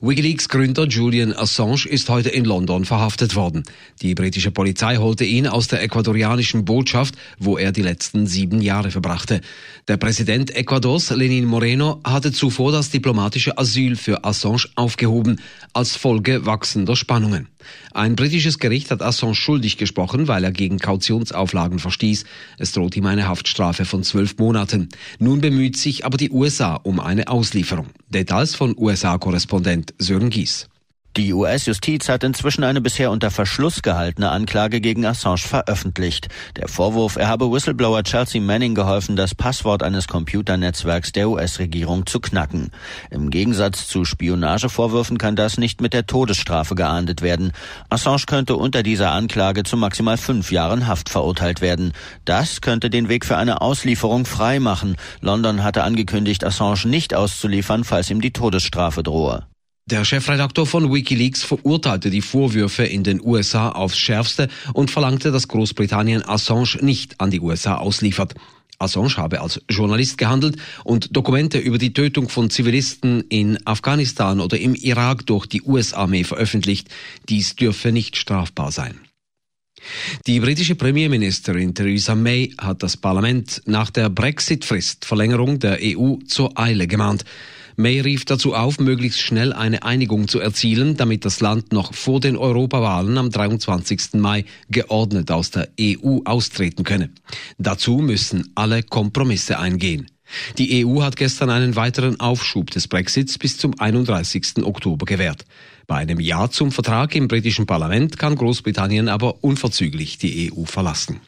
Wikileaks-Gründer Julian Assange ist heute in London verhaftet worden. Die britische Polizei holte ihn aus der ecuadorianischen Botschaft, wo er die letzten sieben Jahre verbrachte. Der Präsident Ecuadors, Lenin Moreno, hatte zuvor das diplomatische Asyl für Assange aufgehoben, als Folge wachsender Spannungen. Ein britisches Gericht hat Assange schuldig gesprochen, weil er gegen Kautionsauflagen verstieß. Es droht ihm eine Haftstrafe von zwölf Monaten. Nun bemüht sich aber die USA um eine Auslieferung. Details von USA-Korrespondent Sören Gies. Die US-Justiz hat inzwischen eine bisher unter Verschluss gehaltene Anklage gegen Assange veröffentlicht. Der Vorwurf, er habe Whistleblower Chelsea Manning geholfen, das Passwort eines Computernetzwerks der US-Regierung zu knacken. Im Gegensatz zu Spionagevorwürfen kann das nicht mit der Todesstrafe geahndet werden. Assange könnte unter dieser Anklage zu maximal fünf Jahren Haft verurteilt werden. Das könnte den Weg für eine Auslieferung frei machen. London hatte angekündigt, Assange nicht auszuliefern, falls ihm die Todesstrafe drohe. Der Chefredaktor von Wikileaks verurteilte die Vorwürfe in den USA aufs Schärfste und verlangte, dass Großbritannien Assange nicht an die USA ausliefert. Assange habe als Journalist gehandelt und Dokumente über die Tötung von Zivilisten in Afghanistan oder im Irak durch die US-Armee veröffentlicht. Dies dürfe nicht strafbar sein. Die britische Premierministerin Theresa May hat das Parlament nach der Brexit-Frist-Verlängerung der EU zur Eile gemahnt. May rief dazu auf, möglichst schnell eine Einigung zu erzielen, damit das Land noch vor den Europawahlen am 23. Mai geordnet aus der EU austreten könne. Dazu müssen alle Kompromisse eingehen. Die EU hat gestern einen weiteren Aufschub des Brexits bis zum 31. Oktober gewährt. Bei einem Ja zum Vertrag im britischen Parlament kann Großbritannien aber unverzüglich die EU verlassen.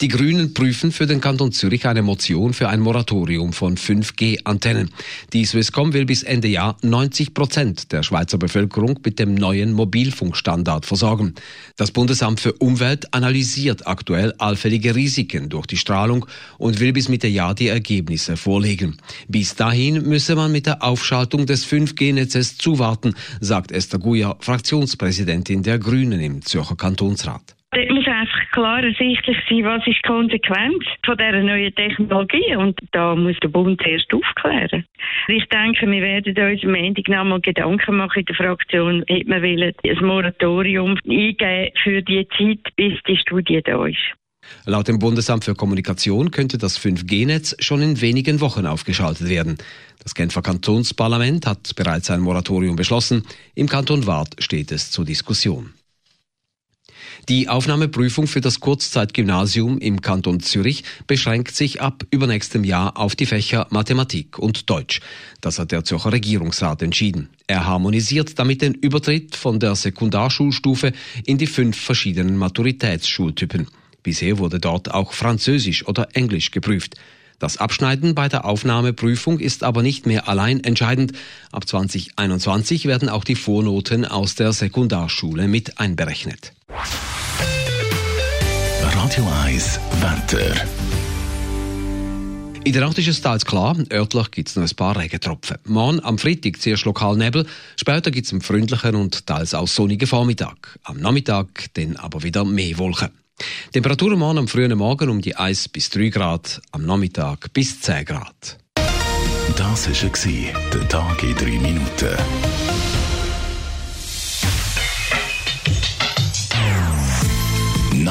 Die Grünen prüfen für den Kanton Zürich eine Motion für ein Moratorium von 5G-Antennen. Die Swisscom will bis Ende Jahr 90 Prozent der Schweizer Bevölkerung mit dem neuen Mobilfunkstandard versorgen. Das Bundesamt für Umwelt analysiert aktuell allfällige Risiken durch die Strahlung und will bis Mitte Jahr die Ergebnisse vorlegen. Bis dahin müsse man mit der Aufschaltung des 5G-Netzes zuwarten, sagt Esther Guya, Fraktionspräsidentin der Grünen im Zürcher Kantonsrat. Muss einfach klar ersichtlich sein, was ist die Konsequenz von dieser neuen Technologie. Und da muss der Bund erst aufklären. Ich denke, wir werden uns am Ende noch mal Gedanken machen in der Fraktion, ob wir wollen, ein Moratorium eingeben für die Zeit, bis die Studie da ist. Laut dem Bundesamt für Kommunikation könnte das 5G-Netz schon in wenigen Wochen aufgeschaltet werden. Das Genfer Kantonsparlament hat bereits ein Moratorium beschlossen. Im Kanton Waadt steht es zur Diskussion. Die Aufnahmeprüfung für das Kurzzeitgymnasium im Kanton Zürich beschränkt sich ab übernächstem Jahr auf die Fächer Mathematik und Deutsch. Das hat der Zürcher Regierungsrat entschieden. Er harmonisiert damit den Übertritt von der Sekundarschulstufe in die fünf verschiedenen Maturitätsschultypen. Bisher wurde dort auch Französisch oder Englisch geprüft. Das Abschneiden bei der Aufnahmeprüfung ist aber nicht mehr allein entscheidend. Ab 2021 werden auch die Vornoten aus der Sekundarschule mit einberechnet. Radio 1 Wetter. In der Nacht ist es teils klar, örtlich gibt es noch ein paar Regentropfen. Morgen am Freitag zuerst lokal Nebel, später gibt es einen freundlichen und teils auch sonnigen Vormittag. Am Nachmittag dann aber wieder mehr Wolken. Temperaturen morgen am frühen Morgen um die 1 bis 3 Grad, am Nachmittag bis 10 Grad. Das war der Tag in 3 Minuten.